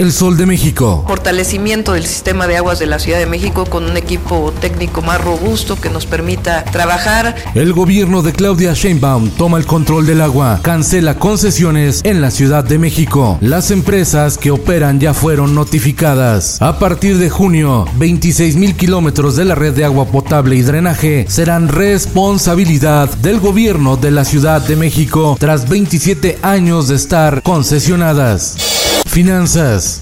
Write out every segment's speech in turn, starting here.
El Sol de México. Fortalecimiento del sistema de aguas de la Ciudad de México con un equipo técnico más robusto que nos permita trabajar. El gobierno de Claudia Sheinbaum toma el control del agua, cancela concesiones en la Ciudad de México. Las empresas que operan ya fueron notificadas. A partir de junio, 26 mil kilómetros de la red de agua potable y drenaje serán responsabilidad del gobierno de la Ciudad de México tras 27 años de estar concesionadas. Finanzas.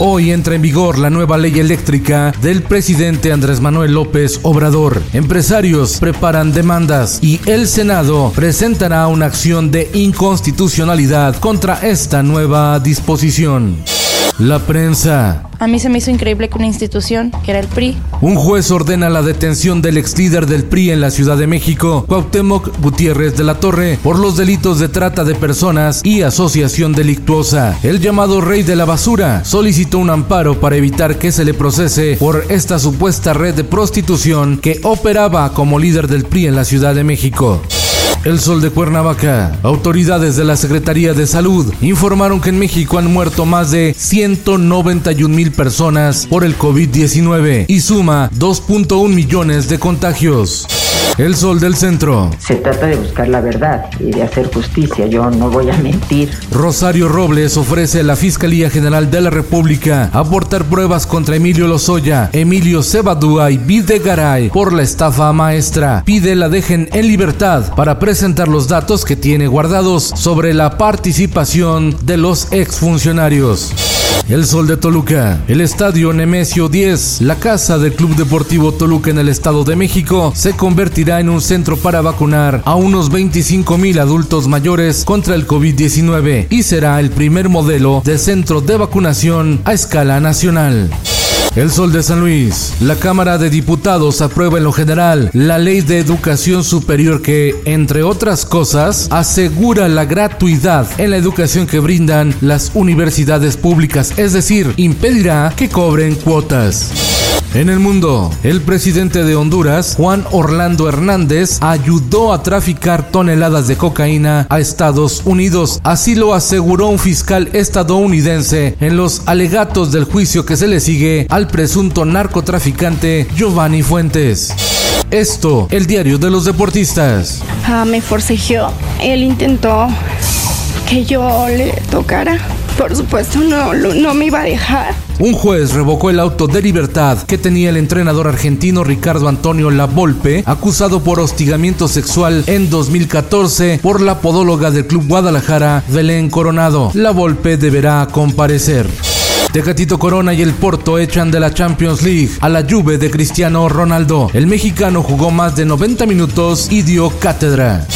Hoy entra en vigor la nueva ley eléctrica del presidente Andrés Manuel López Obrador. Empresarios preparan demandas y el Senado presentará una acción de inconstitucionalidad contra esta nueva disposición. La prensa. A mí se me hizo increíble que una institución, que era el PRI. Un juez ordena la detención del ex líder del PRI en la Ciudad de México, Cuauhtémoc Gutiérrez de la Torre, por los delitos de trata de personas y asociación delictuosa. El llamado rey de la basura solicitó un amparo para evitar que se le procese por esta supuesta red de prostitución que operaba como líder del PRI en la Ciudad de México. El Sol de Cuernavaca. Autoridades de la Secretaría de Salud informaron que en México han muerto más de 191 mil personas por el COVID-19 y suma 2.1 millones de contagios. El Sol del Centro. Se trata de buscar la verdad y de hacer justicia. Yo no voy a mentir. Rosario Robles ofrece a la Fiscalía General de la República aportar pruebas contra Emilio Lozoya, Emilio Cebadúa y Videgaray por la estafa maestra. Pide la dejen en libertad para presentar los datos que tiene guardados sobre la participación de los exfuncionarios. El Sol de Toluca, el Estadio Nemesio 10, la casa del Club Deportivo Toluca en el Estado de México, se convertirá en un centro para vacunar a unos 25 mil adultos mayores contra el COVID-19 y será el primer modelo de centro de vacunación a escala nacional. El Sol de San Luis. La Cámara de Diputados aprueba en lo general la ley de educación superior que, entre otras cosas, asegura la gratuidad en la educación que brindan las universidades públicas, es decir, impedirá que cobren cuotas. En el mundo, el presidente de Honduras, Juan Orlando Hernández, ayudó a traficar toneladas de cocaína a Estados Unidos. Así lo aseguró un fiscal estadounidense en los alegatos del juicio que se le sigue al presunto narcotraficante Giovanni Fuentes. Esto, el diario de los deportistas. Ah, me forcejeó. Él intentó que yo le tocara. Por supuesto, no, no me iba a dejar. Un juez revocó el auto de libertad que tenía el entrenador argentino Ricardo Antonio Lavolpe, acusado por hostigamiento sexual en 2014 por la podóloga del Club Guadalajara, Belén Coronado. Lavolpe deberá comparecer. Tecatito Corona y el Porto echan de la Champions League a la Juve de Cristiano Ronaldo. El mexicano jugó más de 90 minutos y dio cátedra.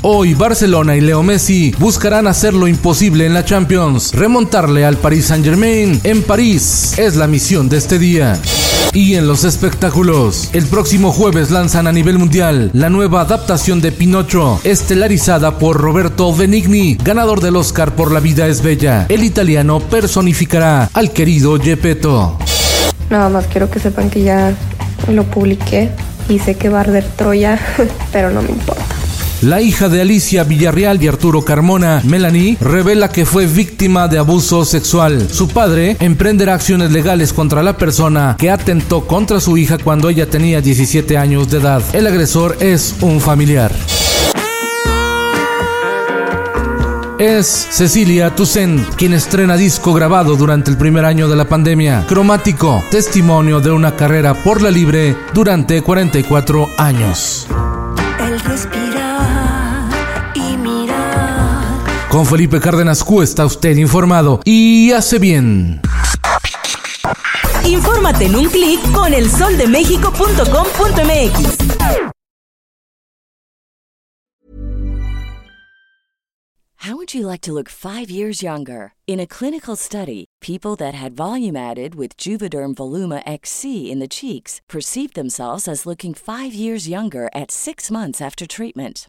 Hoy Barcelona y Leo Messi buscarán hacer lo imposible en la Champions, remontarle al Paris Saint-Germain en París. Es la misión de este día. Y en los espectáculos, el próximo jueves lanzan a nivel mundial la nueva adaptación de Pinocho, estelarizada por Roberto Benigni, ganador del Oscar por La vida es bella. El italiano personificará al querido Gepetto. Nada más quiero que sepan que ya lo publiqué y sé que va a arder Troya, pero no me importa. La hija de Alicia Villarreal y Arturo Carmona, Melanie, revela que fue víctima de abuso sexual. Su padre emprenderá acciones legales contra la persona que atentó contra su hija cuando ella tenía 17 años de edad. El agresor es un familiar. es Cecilia Toussaint, quien estrena disco grabado durante el primer año de la pandemia. Cromático, testimonio de una carrera por la libre durante 44 años. El respirar con Felipe Cárdenas Q está usted informado y hace bien. Infórmate en un clic con elsoldemexico.com.mx. How would you like to look 5 years younger? In a clinical study, people that had volume added with Juvederm Voluma XC in the cheeks perceived themselves as looking 5 years younger at 6 months after treatment.